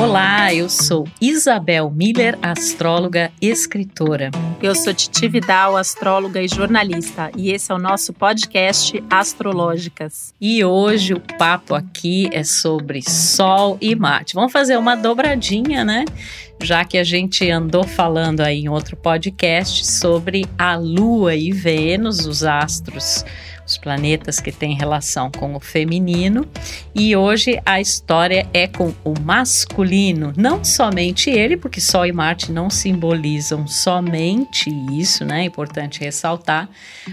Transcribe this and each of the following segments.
Olá, eu sou Isabel Miller, astróloga e escritora. Eu sou Titi Vidal, astróloga e jornalista, e esse é o nosso podcast Astrológicas. E hoje o papo aqui é sobre Sol e Marte. Vamos fazer uma dobradinha, né? Já que a gente andou falando aí em outro podcast sobre a Lua e Vênus, os astros os planetas que têm relação com o feminino, e hoje a história é com o masculino, não somente ele, porque Sol e Marte não simbolizam somente isso, né? É importante ressaltar,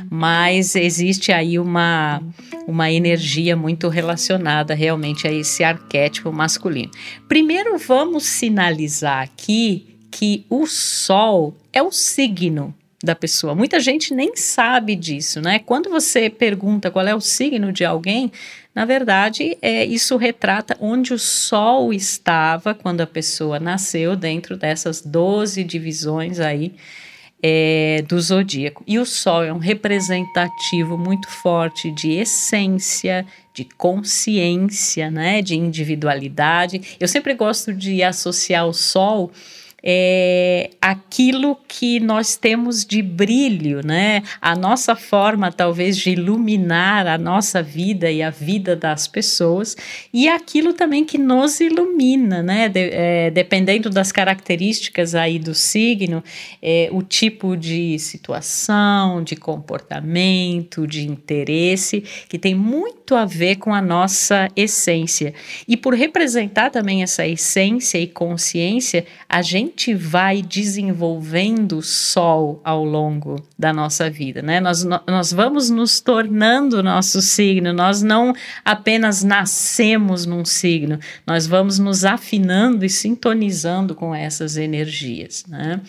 mas existe aí uma uma energia muito relacionada realmente a esse arquétipo masculino. Primeiro vamos sinalizar aqui que o Sol é o signo da pessoa. Muita gente nem sabe disso, né? Quando você pergunta qual é o signo de alguém, na verdade, é, isso retrata onde o Sol estava quando a pessoa nasceu, dentro dessas 12 divisões aí é, do zodíaco. E o Sol é um representativo muito forte de essência, de consciência, né? De individualidade. Eu sempre gosto de associar o Sol é, aquilo que nós temos de brilho, né? A nossa forma, talvez, de iluminar a nossa vida e a vida das pessoas, e aquilo também que nos ilumina, né? De, é, dependendo das características aí do signo, é, o tipo de situação, de comportamento, de interesse, que tem muito a ver com a nossa essência. E por representar também essa essência e consciência, a gente gente vai desenvolvendo sol ao longo da nossa vida, né? Nós, nós vamos nos tornando nosso signo, nós não apenas nascemos num signo, nós vamos nos afinando e sintonizando com essas energias, né?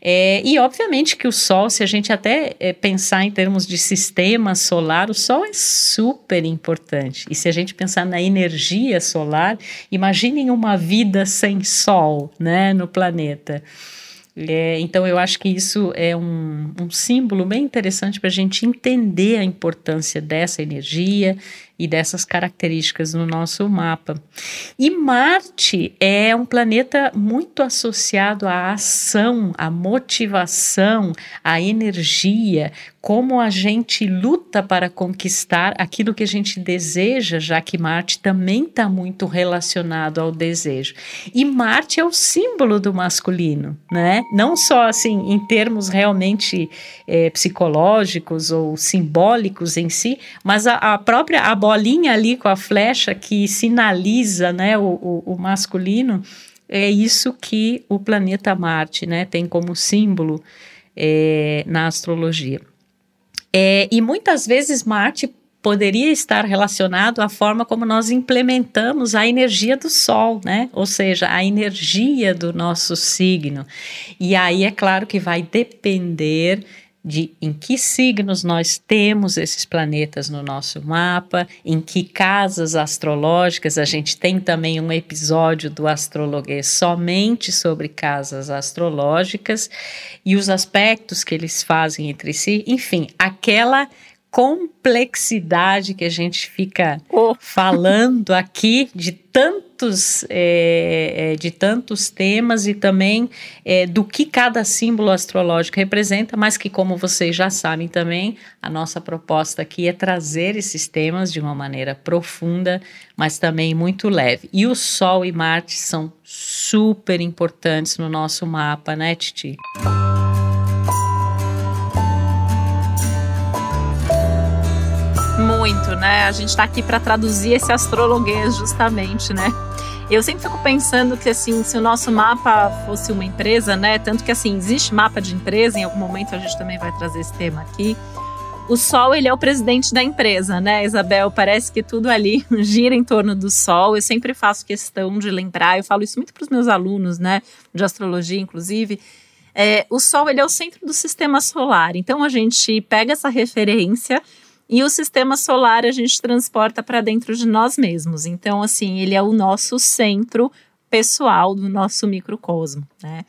É, e obviamente que o Sol, se a gente até é, pensar em termos de sistema solar, o Sol é super importante. E se a gente pensar na energia solar, imaginem uma vida sem Sol, né, no planeta. É, então, eu acho que isso é um, um símbolo bem interessante para a gente entender a importância dessa energia e dessas características no nosso mapa. E Marte é um planeta muito associado à ação, à motivação, à energia, como a gente luta para conquistar aquilo que a gente deseja, já que Marte também está muito relacionado ao desejo. E Marte é o símbolo do masculino, né? Não só assim em termos realmente é, psicológicos ou simbólicos em si, mas a, a própria a bolinha ali com a flecha que sinaliza né, o, o, o masculino, é isso que o planeta Marte né, tem como símbolo é, na astrologia. É, e muitas vezes Marte poderia estar relacionado à forma como nós implementamos a energia do Sol, né? Ou seja, a energia do nosso signo. E aí é claro que vai depender de em que signos nós temos esses planetas no nosso mapa, em que casas astrológicas. A gente tem também um episódio do Astrologuês somente sobre casas astrológicas e os aspectos que eles fazem entre si. Enfim, aquela complexidade que a gente fica oh. falando aqui de tantos é, é, de tantos temas e também é, do que cada símbolo astrológico representa, mas que como vocês já sabem também a nossa proposta aqui é trazer esses temas de uma maneira profunda, mas também muito leve. E o Sol e Marte são super importantes no nosso mapa, né, Titi? Muito, né? A gente está aqui para traduzir esse astrologuês justamente, né? Eu sempre fico pensando que assim, se o nosso mapa fosse uma empresa, né? Tanto que assim, existe mapa de empresa, em algum momento a gente também vai trazer esse tema aqui. O Sol, ele é o presidente da empresa, né, Isabel? Parece que tudo ali gira em torno do Sol. Eu sempre faço questão de lembrar, eu falo isso muito para os meus alunos, né, de astrologia, inclusive. É, o Sol, ele é o centro do sistema solar. Então, a gente pega essa referência e o sistema solar a gente transporta para dentro de nós mesmos. Então, assim, ele é o nosso centro pessoal do nosso microcosmo, né?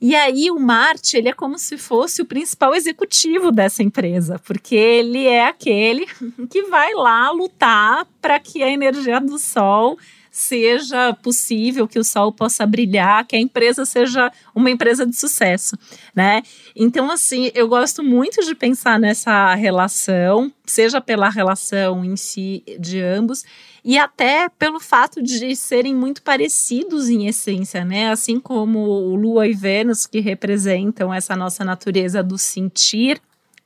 E aí o Marte, ele é como se fosse o principal executivo dessa empresa, porque ele é aquele que vai lá lutar para que a energia do Sol seja possível, que o sol possa brilhar, que a empresa seja uma empresa de sucesso, né? Então, assim, eu gosto muito de pensar nessa relação, seja pela relação em si de ambos, e até pelo fato de serem muito parecidos em essência, né? Assim como Lua e Vênus, que representam essa nossa natureza do sentir,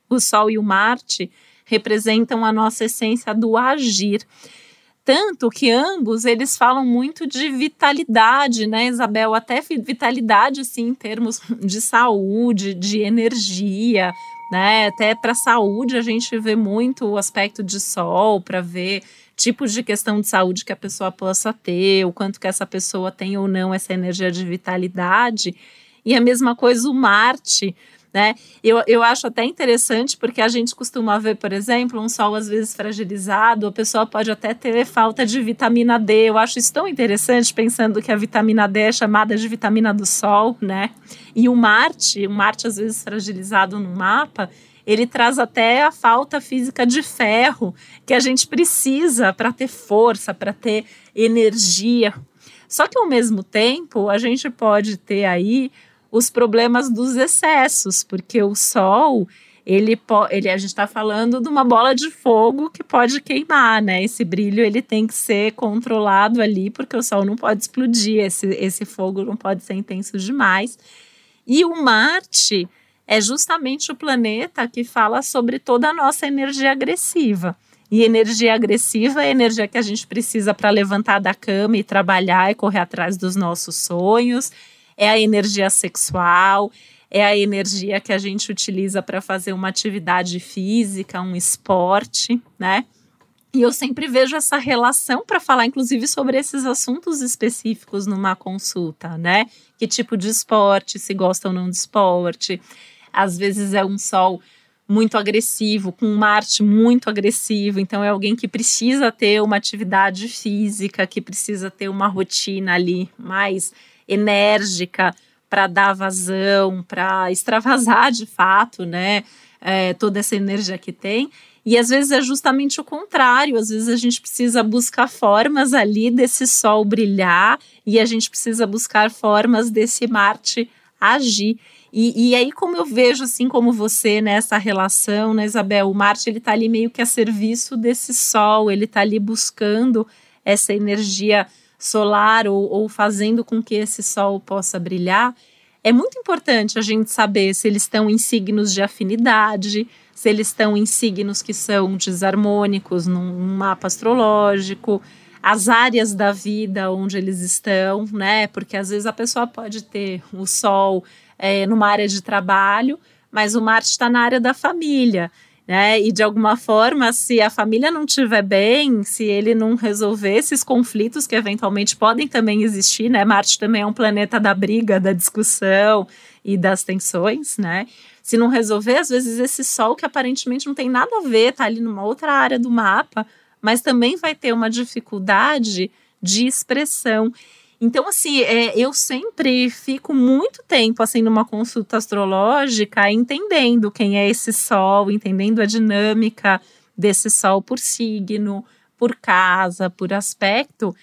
o Sol e o Marte representam a nossa essência do agir. Tanto que ambos eles falam muito de vitalidade, né, Isabel? Até vitalidade, assim, em termos de saúde, de energia, né? Até para saúde a gente vê muito o aspecto de sol para ver tipos de questão de saúde que a pessoa possa ter, o quanto que essa pessoa tem ou não essa energia de vitalidade. E a mesma coisa o Marte, né? Eu, eu acho até interessante porque a gente costuma ver, por exemplo, um sol às vezes fragilizado, a pessoa pode até ter falta de vitamina D. Eu acho isso tão interessante, pensando que a vitamina D é chamada de vitamina do sol, né? E o Marte, o Marte às vezes fragilizado no mapa, ele traz até a falta física de ferro que a gente precisa para ter força, para ter energia. Só que ao mesmo tempo, a gente pode ter aí os problemas dos excessos, porque o sol, ele, ele a gente está falando de uma bola de fogo que pode queimar, né? Esse brilho ele tem que ser controlado ali, porque o sol não pode explodir, esse, esse fogo não pode ser intenso demais. E o Marte é justamente o planeta que fala sobre toda a nossa energia agressiva. E energia agressiva é energia que a gente precisa para levantar da cama e trabalhar e correr atrás dos nossos sonhos é a energia sexual, é a energia que a gente utiliza para fazer uma atividade física, um esporte, né? E eu sempre vejo essa relação para falar, inclusive, sobre esses assuntos específicos numa consulta, né? Que tipo de esporte, se gosta ou não de esporte. Às vezes é um sol muito agressivo, com Marte muito agressivo, então é alguém que precisa ter uma atividade física, que precisa ter uma rotina ali mais enérgica para dar vazão, para extravasar de fato, né? É, toda essa energia que tem. E às vezes é justamente o contrário, às vezes a gente precisa buscar formas ali desse sol brilhar e a gente precisa buscar formas desse Marte agir. E, e aí, como eu vejo, assim como você, nessa relação, né, Isabel? O Marte ele está ali meio que a serviço desse sol, ele está ali buscando essa energia solar ou, ou fazendo com que esse sol possa brilhar, é muito importante a gente saber se eles estão em signos de afinidade, se eles estão em signos que são desarmônicos num mapa astrológico, as áreas da vida onde eles estão, né? Porque às vezes a pessoa pode ter o Sol é, numa área de trabalho, mas o Marte está na área da família né? E de alguma forma, se a família não estiver bem, se ele não resolver esses conflitos que eventualmente podem também existir, né? Marte também é um planeta da briga, da discussão e das tensões, né? Se não resolver, às vezes esse sol que aparentemente não tem nada a ver, tá ali numa outra área do mapa, mas também vai ter uma dificuldade de expressão. Então, assim, é, eu sempre fico muito tempo, assim, numa consulta astrológica, entendendo quem é esse Sol, entendendo a dinâmica desse Sol por signo, por casa, por aspecto.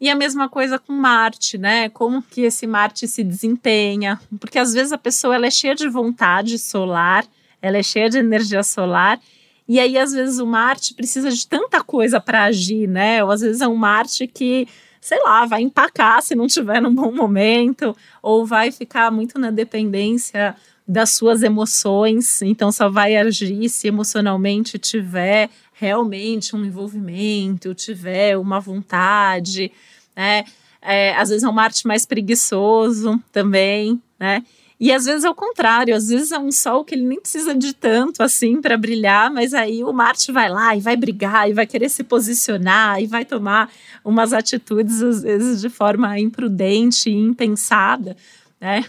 E a mesma coisa com Marte, né? Como que esse Marte se desempenha? Porque às vezes a pessoa ela é cheia de vontade solar, ela é cheia de energia solar, e aí às vezes o Marte precisa de tanta coisa para agir, né? Ou às vezes é um Marte que sei lá, vai empacar se não tiver num bom momento, ou vai ficar muito na dependência das suas emoções, então só vai agir se emocionalmente tiver realmente um envolvimento, tiver uma vontade, né? É, às vezes é um Marte mais preguiçoso também, né? E às vezes é o contrário, às vezes é um sol que ele nem precisa de tanto assim para brilhar, mas aí o Marte vai lá e vai brigar e vai querer se posicionar e vai tomar umas atitudes às vezes de forma imprudente e impensada, né?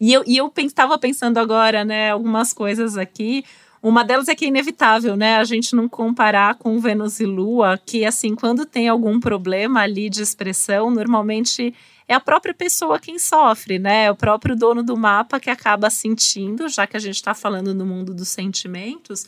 E eu, e eu estava pensando agora, né, algumas coisas aqui. Uma delas é que é inevitável, né, a gente não comparar com Vênus e Lua, que assim, quando tem algum problema ali de expressão, normalmente é a própria pessoa quem sofre, né? É o próprio dono do mapa que acaba sentindo, já que a gente está falando no mundo dos sentimentos,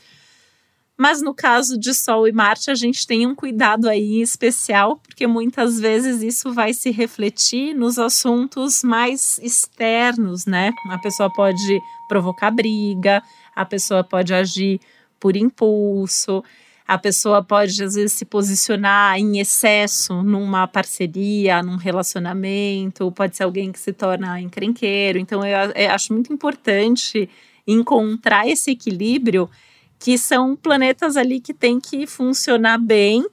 Mas no caso de Sol e Marte, a gente tem um cuidado aí especial, porque muitas vezes isso vai se refletir nos assuntos mais externos, né? A pessoa pode provocar briga, a pessoa pode agir por impulso, a pessoa pode às vezes se posicionar em excesso numa parceria, num relacionamento, pode ser alguém que se torna encrenqueiro. Então eu, eu acho muito importante encontrar esse equilíbrio que são planetas ali que tem que funcionar bem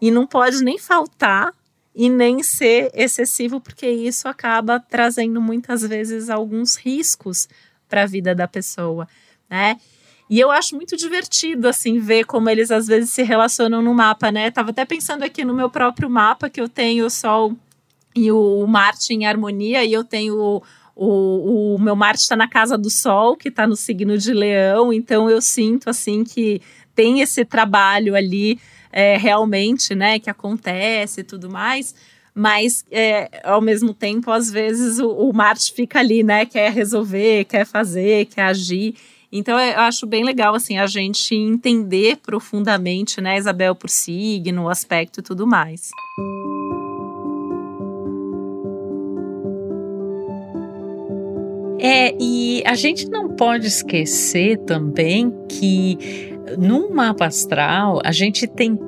e não pode nem faltar e nem ser excessivo, porque isso acaba trazendo muitas vezes alguns riscos para a vida da pessoa, né? E eu acho muito divertido, assim, ver como eles às vezes se relacionam no mapa, né? Tava até pensando aqui no meu próprio mapa, que eu tenho o Sol e o Marte em harmonia, e eu tenho o, o meu Marte está na casa do Sol, que está no signo de Leão, então eu sinto assim que tem esse trabalho ali é, realmente, né, que acontece e tudo mais. Mas é, ao mesmo tempo, às vezes o, o Marte fica ali, né, quer resolver, quer fazer, quer agir. Então eu acho bem legal assim a gente entender profundamente, né, Isabel por signo, aspecto e tudo mais. É, e a gente não pode esquecer também que num mapa astral a gente tem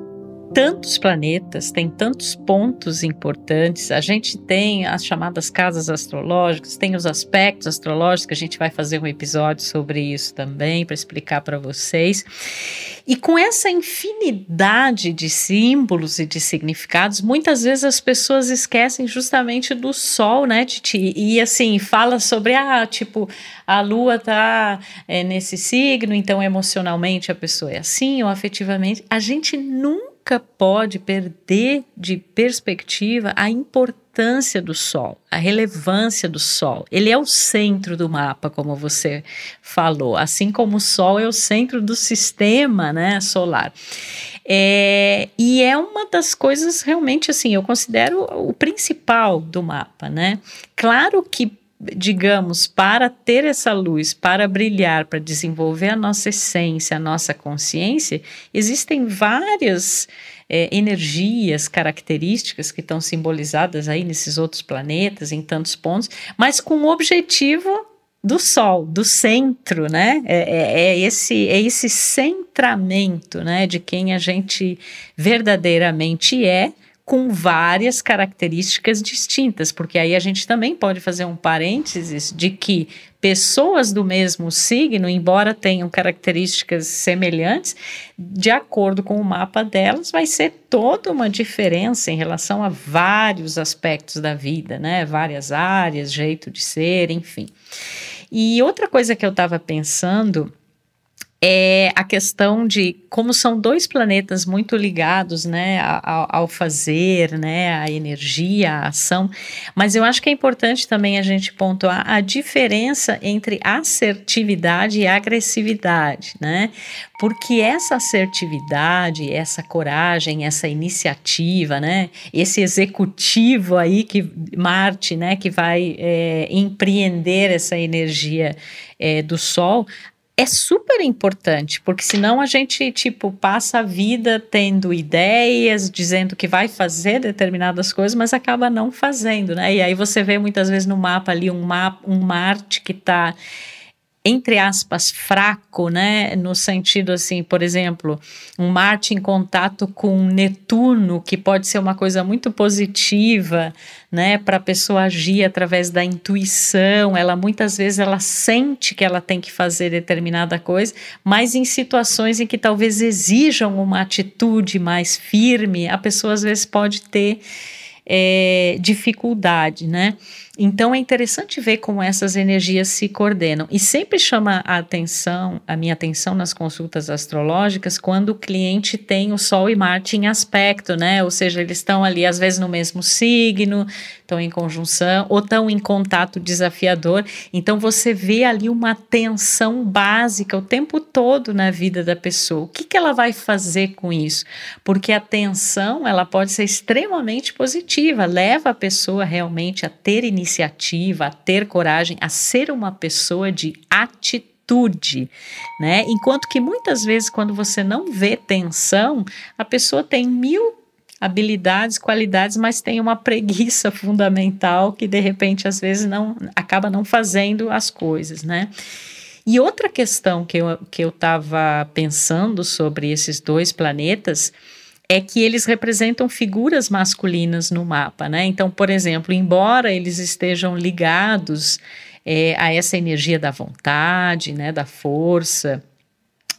tantos planetas, tem tantos pontos importantes. A gente tem as chamadas casas astrológicas, tem os aspectos astrológicos, a gente vai fazer um episódio sobre isso também, para explicar para vocês. E com essa infinidade de símbolos e de significados, muitas vezes as pessoas esquecem justamente do Sol, né, Titi? E assim, fala sobre, ah, tipo, a Lua tá é, nesse signo, então emocionalmente a pessoa é assim, ou afetivamente. A gente nunca nunca pode perder de perspectiva a importância do Sol, a relevância do Sol. Ele é o centro do mapa, como você falou, assim como o Sol é o centro do sistema né, solar. É, e é uma das coisas realmente assim, eu considero o principal do mapa, né? Claro que digamos, para ter essa luz, para brilhar, para desenvolver a nossa essência, a nossa consciência, existem várias é, energias, características que estão simbolizadas aí nesses outros planetas, em tantos pontos, mas com o objetivo do Sol, do centro, né? É, é, é, esse, é esse centramento, né, de quem a gente verdadeiramente é com várias características distintas, porque aí a gente também pode fazer um parênteses de que pessoas do mesmo signo, embora tenham características semelhantes, de acordo com o mapa delas, vai ser toda uma diferença em relação a vários aspectos da vida, né? Várias áreas, jeito de ser, enfim. E outra coisa que eu estava pensando é a questão de como são dois planetas muito ligados, né, ao, ao, fazer, né, à energia, à ação, mas eu acho que é importante também a gente pontuar a diferença entre assertividade e agressividade, né, porque essa assertividade, essa coragem, essa iniciativa, né, esse executivo aí que Marte, né, que vai é, empreender essa energia é, do Sol, é super importante, porque senão a gente, tipo, passa a vida tendo ideias, dizendo que vai fazer determinadas coisas, mas acaba não fazendo, né? E aí você vê muitas vezes no mapa ali um, mapa, um Marte que está entre aspas, fraco, né? No sentido assim, por exemplo, um Marte em contato com Netuno, que pode ser uma coisa muito positiva, né? Para a pessoa agir através da intuição. Ela muitas vezes ela sente que ela tem que fazer determinada coisa, mas em situações em que talvez exijam uma atitude mais firme, a pessoa às vezes pode ter é, dificuldade, né? Então é interessante ver como essas energias se coordenam e sempre chama a atenção, a minha atenção nas consultas astrológicas quando o cliente tem o Sol e Marte em aspecto, né? Ou seja, eles estão ali às vezes no mesmo signo, estão em conjunção ou estão em contato desafiador. Então você vê ali uma tensão básica o tempo todo na vida da pessoa. O que, que ela vai fazer com isso? Porque a tensão ela pode ser extremamente positiva, leva a pessoa realmente a ter iniciativa iniciativa, a ter coragem, a ser uma pessoa de atitude plenitude, né? Enquanto que muitas vezes, quando você não vê tensão, a pessoa tem mil habilidades, qualidades, mas tem uma preguiça fundamental que de repente às vezes não acaba não fazendo as coisas, né? E outra questão que eu que eu estava pensando sobre esses dois planetas é que eles representam figuras masculinas no mapa, né? Então, por exemplo, embora eles estejam ligados é, a essa energia da vontade, né, da força,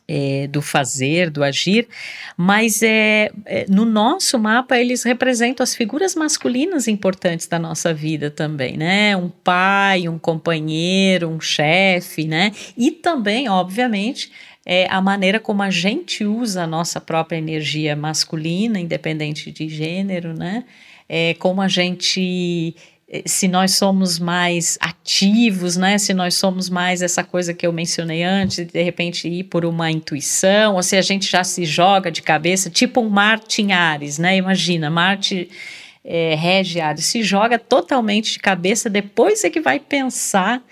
é, do fazer, do agir, mas é, é, no nosso mapa eles representam as figuras masculinas importantes da nossa vida também, né? Um pai, um companheiro, um chefe, né? E também, obviamente, é, a maneira como a gente usa a nossa própria energia masculina, independente de gênero, né? É, como a gente se nós somos mais ativos, né? Se nós somos mais essa coisa que eu mencionei antes, de repente ir por uma intuição, ou se a gente já se joga de cabeça, tipo um Marte em Ares, né? Imagina, Marte é, rege Ares, se joga totalmente de cabeça, depois é que vai pensar,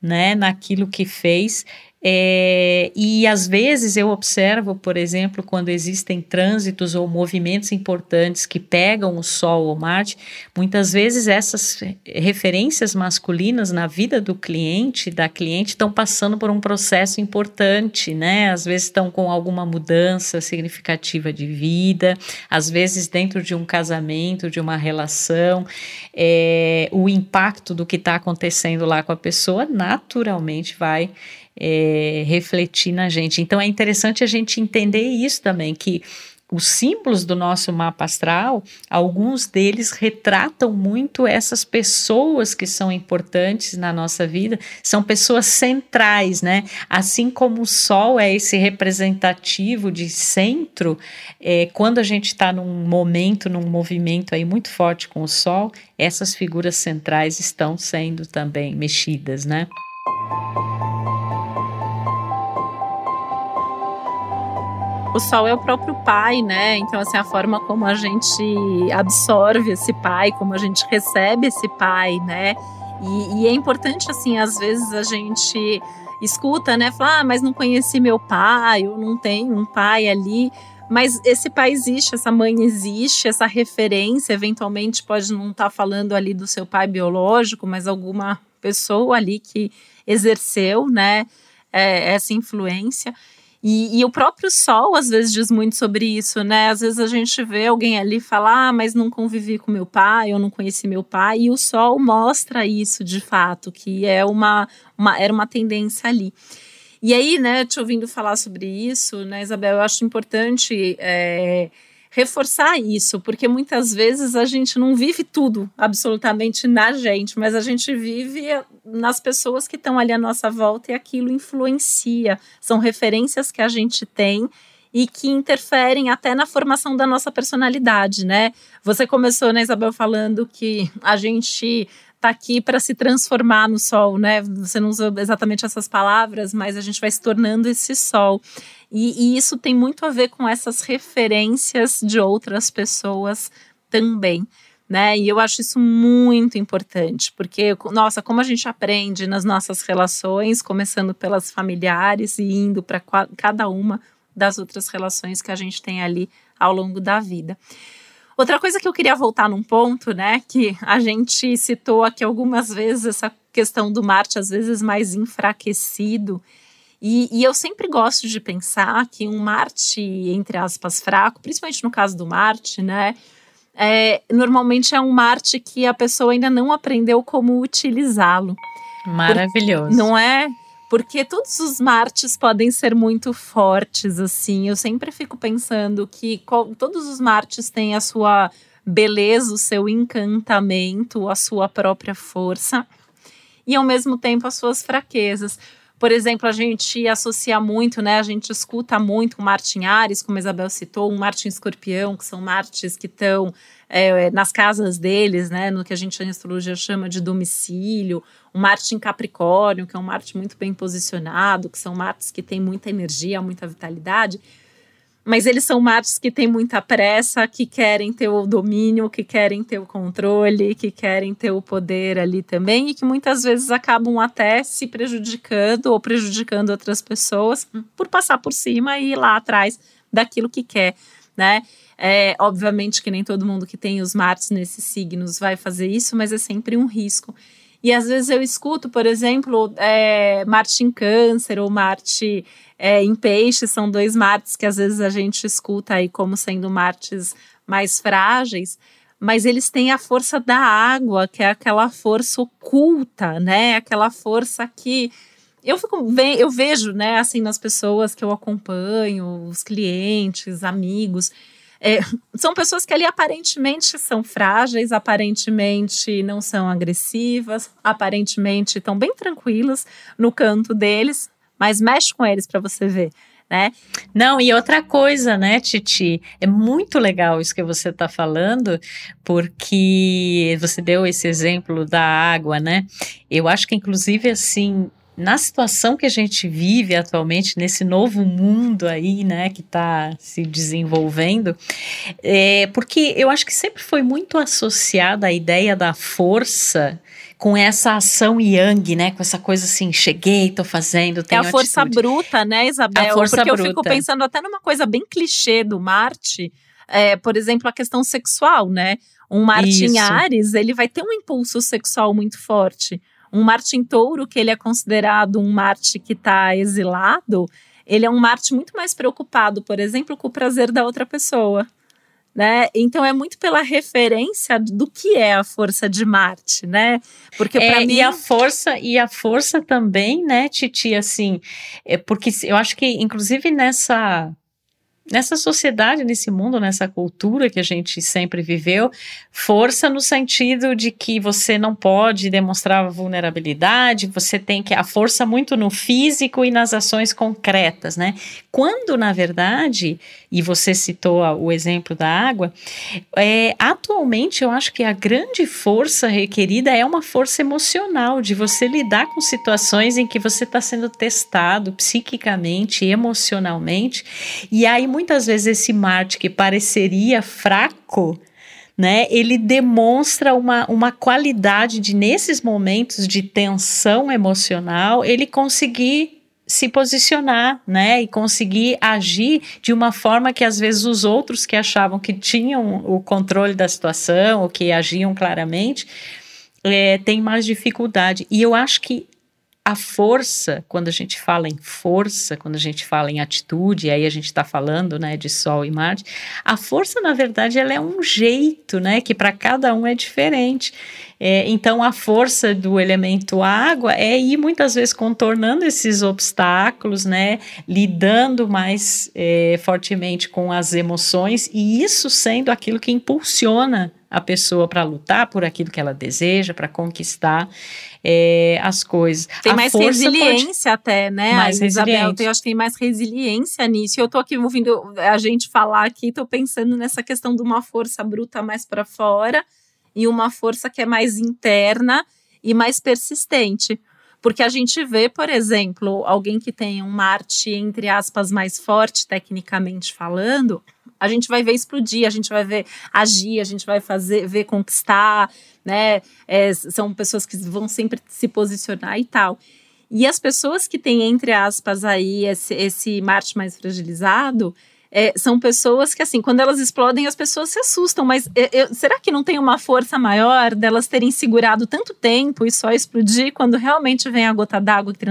né, naquilo que fez é, e às vezes eu observo, por exemplo, quando existem trânsitos ou movimentos importantes que pegam o Sol ou Marte, muitas vezes essas referências masculinas na vida do cliente, da cliente, estão passando por um processo importante, né? Às vezes estão com alguma mudança significativa de vida, às vezes dentro de um casamento, de uma relação, é, o impacto do que está acontecendo lá com a pessoa naturalmente vai é, refletir na gente. Então é interessante a gente entender isso também, que os símbolos do nosso mapa astral, alguns deles retratam muito essas pessoas que são importantes na nossa vida, são pessoas centrais, né? Assim como o Sol é esse representativo de centro, é, quando a gente está num momento, num movimento aí muito forte com o Sol, essas figuras centrais estão sendo também mexidas, né? O sol é o próprio pai, né? Então, assim, a forma como a gente absorve esse pai, como a gente recebe esse pai, né? E, e é importante, assim, às vezes a gente escuta, né? Falar, ah, mas não conheci meu pai, eu não tenho um pai ali. Mas esse pai existe, essa mãe existe, essa referência, eventualmente pode não estar tá falando ali do seu pai biológico, mas alguma pessoa ali que exerceu, né, é, essa influência. E, e, o próprio sol às vezes diz muito sobre isso, né? Às vezes a gente vê alguém ali falar, ah, mas não convivi com meu pai, eu não conheci meu pai, e o sol mostra isso de fato, que é uma, uma era uma tendência ali. E aí, né, te ouvindo falar sobre isso, né, Isabel, eu acho importante é, reforçar isso, porque muitas vezes a gente não vive tudo absolutamente na gente, mas a gente vive nas pessoas que estão ali à nossa volta e aquilo influencia. São referências que a gente tem e que interferem até na formação da nossa personalidade, né? Você começou, né, Isabel, falando que a gente está aqui para se transformar no sol, né? Você não usa exatamente essas palavras, mas a gente vai se tornando esse sol. E, e isso tem muito a ver com essas referências de outras pessoas também. Né? E eu acho isso muito importante, porque, nossa, como a gente aprende nas nossas relações, começando pelas familiares e indo para cada uma das outras relações que a gente tem ali ao longo da vida. Outra coisa que eu queria voltar num ponto, né, que a gente citou aqui algumas vezes, essa questão do Marte às vezes mais enfraquecido. E, e, eu sempre gosto de pensar que um Marte, entre aspas, fraco, principalmente no caso do Marte, né, é, normalmente é um Marte que a pessoa ainda não aprendeu como utilizá-lo. Maravilhoso. Por, não é? porque todos os Martes podem ser muito fortes, assim. Eu sempre fico pensando que todos os Martes têm a sua beleza, o seu encantamento, a sua própria força e ao mesmo tempo as suas fraquezas. Por exemplo, a gente associa muito, né? A gente escuta muito Marte em Ares, como a Isabel citou, um Marte em Escorpião, que são Martes que estão é, nas casas deles, né? No que a gente na astrologia chama de domicílio, um Marte em Capricórnio, que é um Marte muito bem posicionado, que são Martes que têm muita energia, muita vitalidade. Mas eles são Martes que têm muita pressa, que querem ter o domínio, que querem ter o controle, que querem ter o poder ali também e que muitas vezes acabam até se prejudicando ou prejudicando outras pessoas por passar por cima e ir lá atrás daquilo que quer, né? É, obviamente que nem todo mundo que tem os Martes nesses signos vai fazer isso, mas é sempre um risco. E às vezes eu escuto, por exemplo, é, Marte em Câncer ou Marte é, em Peixe, são dois Martes que às vezes a gente escuta aí como sendo Martes mais frágeis, mas eles têm a força da água, que é aquela força oculta, né? Aquela força que eu fico eu vejo, né, assim nas pessoas que eu acompanho, os clientes, amigos, é, são pessoas que ali aparentemente são frágeis, aparentemente não são agressivas, aparentemente estão bem tranquilas no canto deles, mas mexe com eles para você ver. Né? Não, e outra coisa, né, Titi? É muito legal isso que você está falando, porque você deu esse exemplo da água, né? Eu acho que, inclusive, assim, na situação que a gente vive atualmente, nesse novo mundo aí, né, que está se desenvolvendo, é, porque eu acho que sempre foi muito associada a ideia da força com essa ação yang, né? Com essa coisa assim, cheguei, tô fazendo, tenho É a força atitude. bruta, né, Isabel? A força Porque bruta. eu fico pensando até numa coisa bem clichê do Marte, é, por exemplo, a questão sexual, né? Um Marte em Isso. Ares, ele vai ter um impulso sexual muito forte. Um Marte em Touro, que ele é considerado um Marte que está exilado, ele é um Marte muito mais preocupado, por exemplo, com o prazer da outra pessoa. Né? Então é muito pela referência do que é a força de Marte, né? Porque É, para mim e a força e a força também, né, Titi, assim, é porque eu acho que inclusive nessa nessa sociedade, nesse mundo, nessa cultura que a gente sempre viveu, força no sentido de que você não pode demonstrar vulnerabilidade, você tem que a força muito no físico e nas ações concretas, né? Quando na verdade, e você citou o exemplo da água, é, atualmente eu acho que a grande força requerida é uma força emocional, de você lidar com situações em que você está sendo testado psiquicamente, emocionalmente, e aí muitas vezes esse Marte que pareceria fraco, né, ele demonstra uma, uma qualidade de, nesses momentos de tensão emocional, ele conseguir se posicionar, né, e conseguir agir de uma forma que às vezes os outros que achavam que tinham o controle da situação ou que agiam claramente, é, têm mais dificuldade. E eu acho que a força, quando a gente fala em força, quando a gente fala em atitude, aí a gente está falando, né, de Sol e Marte, a força, na verdade, ela é um jeito, né, que para cada um é diferente. É, então, a força do elemento água é ir muitas vezes contornando esses obstáculos, né, lidando mais é, fortemente com as emoções e isso sendo aquilo que impulsiona a pessoa para lutar por aquilo que ela deseja, para conquistar é, as coisas. Tem A mais resiliência até, né? Mais a Isabel, tem- eu acho que tem mais resiliência nisso. Eu tô aqui ouvindo a gente falar aqui, tô pensando nessa questão de uma força bruta mais para fora e uma força que é mais interna e mais persistente. Porque a gente vê, por exemplo, alguém que tem um Marte, entre aspas, mais forte, tecnicamente falando, a gente vai ver explodir, a gente vai ver agir, a gente vai fazer, ver conquistar, né? É, são pessoas que vão sempre se posicionar e tal. E as pessoas que têm, entre aspas, aí esse, esse Marte mais fragilizado, é, são pessoas que, assim, quando elas explodem, as pessoas se assustam. Mas eu- eu- será que não tem uma força maior delas terem segurado tanto tempo e só explodir quando realmente vem a gota d'água que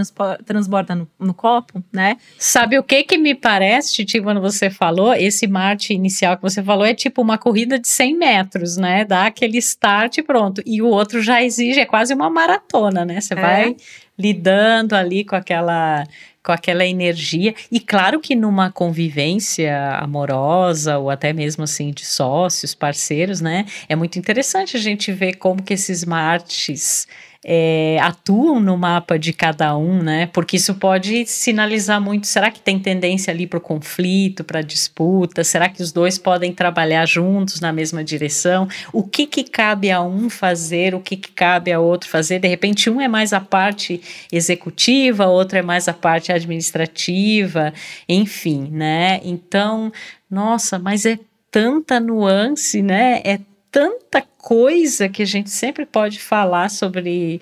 transborda no, no copo, né? Sabe o que que me parece, Titi, quando você falou? Esse Marte inicial que você falou é tipo uma corrida de 100 metros, né? Dá aquele start e pronto. E o outro já exige, é quase uma maratona, né? Você É. vai lidando ali com aquela com aquela energia e claro que numa convivência amorosa ou até mesmo assim de sócios, parceiros, né? É muito interessante a gente ver como que esses Martes é, atuam no mapa de cada um, né? Porque isso pode sinalizar muito. Será que tem tendência ali para o conflito, para disputa? Será que os dois podem trabalhar juntos na mesma direção? O que que cabe a um fazer? O que que cabe a outro fazer? De repente, um é mais a parte executiva, outro é mais a parte administrativa, enfim, né? Então, nossa, mas é tanta nuance, né? É tanta coisa que a gente sempre pode falar sobre.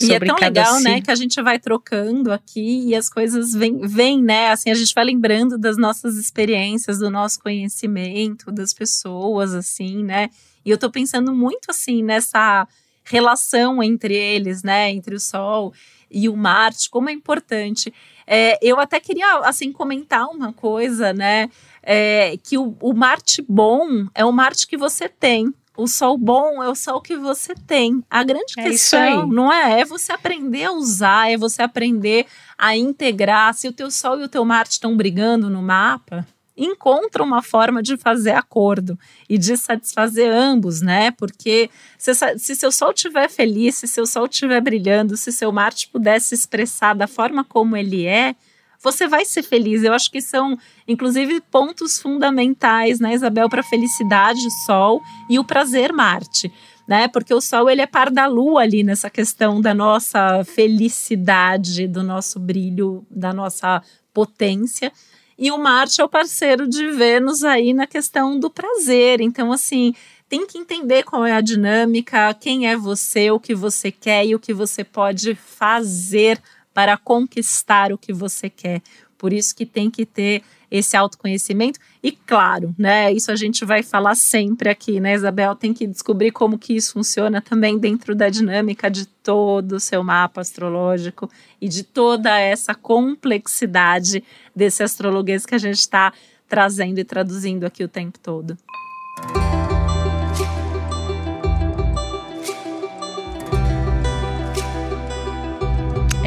E é tão legal, né, que a gente vai trocando aqui e as coisas vêm, vêm, né? Assim, a gente vai lembrando das nossas experiências, do nosso conhecimento, das pessoas, assim, né? E eu tô pensando muito, assim, nessa relação entre eles, né? Entre o Sol e o Marte, como é importante. É, eu até queria, assim, comentar uma coisa, né? É, que o, o Marte bom é o Marte que você tem, o sol bom é o sol que você tem. A grande é questão não é, é você aprender a usar, é você aprender a integrar. Se o teu sol e o teu Marte estão brigando no mapa, encontra uma forma de fazer acordo e de satisfazer ambos, né? Porque se, se seu sol estiver feliz, se seu sol estiver brilhando, se seu Marte pudesse expressar da forma como ele é, você vai ser feliz. Eu acho que são, inclusive, pontos fundamentais, né, Isabel, para a felicidade, Sol e o prazer, Marte. Né? Porque o Sol ele é par da Lua ali nessa questão da nossa felicidade, do nosso brilho, da nossa potência. E o Marte é o parceiro de Vênus aí na questão do prazer. Então, assim, tem que entender qual é a dinâmica, quem é você, o que você quer e o que você pode fazer para conquistar o que você quer. Por isso que tem que ter esse autoconhecimento e claro, né, isso a gente vai falar sempre aqui, né, Isabel, tem que descobrir como que isso funciona também dentro da dinâmica de todo o seu mapa astrológico e de toda essa complexidade desse astrologuês que a gente está trazendo e traduzindo aqui o tempo todo.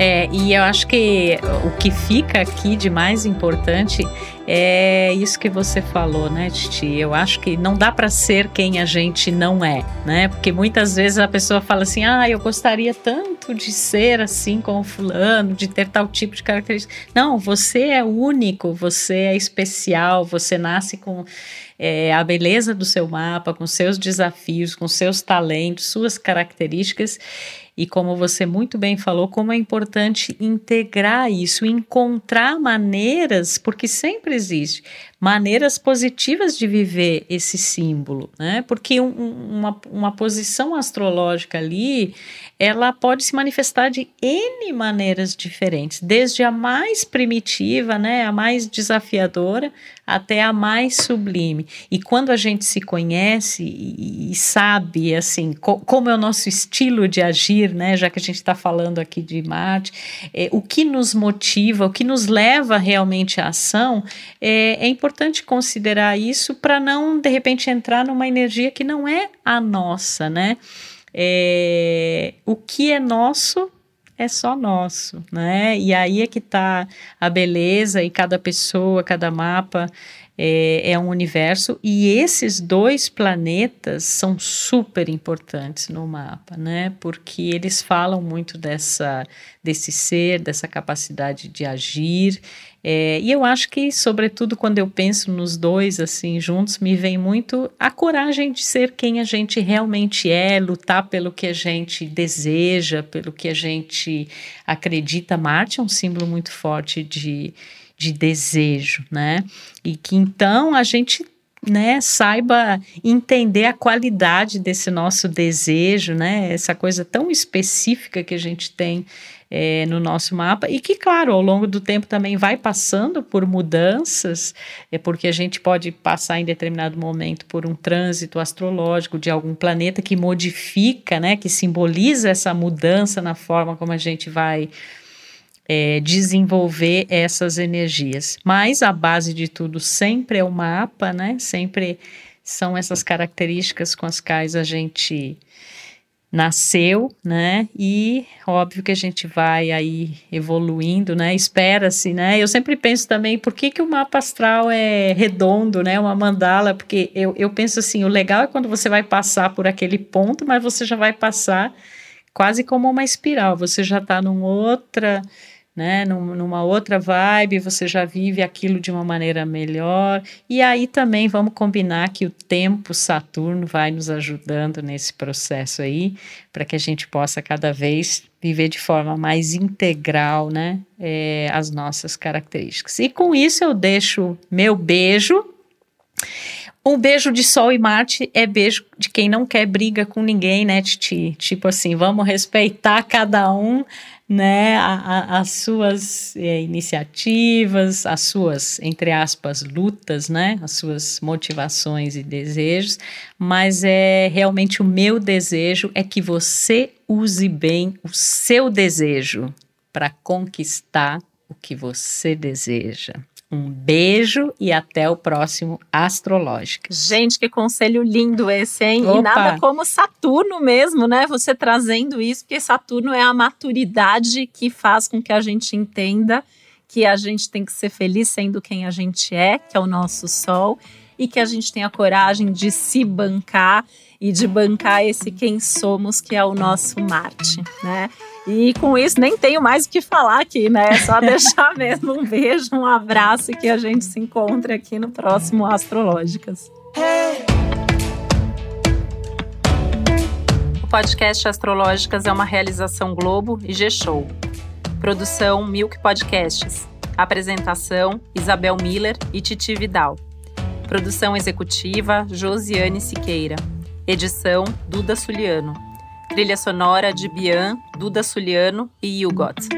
É, e eu acho que o que fica aqui de mais importante é isso que você falou, né, Titi? Eu acho que não dá para ser quem a gente não é, né? Porque muitas vezes a pessoa fala assim: ah, eu gostaria tanto de ser assim como Fulano, de ter tal tipo de característica. Não, você é único, você é especial, você nasce com. É, a beleza do seu mapa, com seus desafios, com seus talentos, suas características, e como você muito bem falou, como é importante integrar isso, encontrar maneiras, porque sempre existe maneiras positivas de viver esse símbolo, né? Porque um, uma, uma posição astrológica ali, ela pode se manifestar de N maneiras diferentes, desde a mais primitiva, né, a mais desafiadora, até a mais sublime. E quando a gente se conhece e, e sabe, assim, co como é o nosso estilo de agir, né, já que a gente está falando aqui de Marte, é, o que nos motiva, o que nos leva realmente à ação, é, é importante importante considerar isso para não, de repente, entrar numa energia que não é a nossa, né? É, o que é nosso é só nosso, né? E aí é que está a beleza e cada pessoa, cada mapa é, é, um universo e esses dois planetas são super importantes no mapa, né? Porque eles falam muito dessa desse ser, dessa capacidade de agir é, e eu acho que, sobretudo, quando eu penso nos dois assim juntos, me vem muito a coragem de ser quem a gente realmente é, lutar pelo que a gente deseja, pelo que a gente acredita. Marte é um símbolo muito forte de, de desejo, né? E que então a gente né, saiba entender a qualidade desse nosso desejo, né, essa coisa tão específica que a gente tem é, no nosso mapa e que, claro, ao longo do tempo também vai passando por mudanças, é porque a gente pode passar em determinado momento por um trânsito astrológico de algum planeta que modifica, né, que simboliza essa mudança na forma como a gente vai é, desenvolver essas energias. Mas a base de tudo sempre é o mapa, né? Sempre são essas características com as quais a gente nasceu, né? E óbvio que a gente vai aí evoluindo, né? Espera-se, né? Eu sempre penso também por que, que o mapa astral é redondo, né? Uma mandala, porque eu, eu penso assim, o legal é quando você vai passar por aquele ponto, mas você já vai passar quase como uma espiral. Você já está numa outra né, numa outra vibe, você já vive aquilo de uma maneira melhor. E aí também vamos combinar que o tempo Saturno vai nos ajudando nesse processo aí, para que a gente possa cada vez viver de forma mais integral, né, é, as nossas características. E com isso eu deixo meu beijo. Um beijo de Sol e Marte é beijo de quem não quer briga com ninguém, né, Titi? Tipo assim, vamos respeitar cada um né, a, a, as suas é, iniciativas, as suas, entre aspas, lutas, né, as suas motivações e desejos, mas é realmente o meu desejo é que você use bem o seu desejo para conquistar o que você deseja. Um beijo e até o próximo Astrológica. Gente, que conselho lindo esse, hein? Opa. E nada como Saturno mesmo, né? Você trazendo isso, porque Saturno é a maturidade que faz com que a gente entenda que a gente tem que ser feliz sendo quem a gente é, que é o nosso Sol, e que a gente tenha coragem de se bancar e de bancar esse quem somos, que é o nosso Marte, né? E com isso nem tenho mais o que falar aqui, né? É só deixar mesmo um beijo, um abraço e que a gente se encontre aqui no próximo Astrológicas. O podcast Astrológicas é uma realização Globo e G-Show. Produção Milk Podcasts. Apresentação Isabel Miller e Titi Vidal. Produção executiva Josiane Siqueira. Edição Duda Suliano. Trilha sonora de Bian, Duda Suliano e Hugot.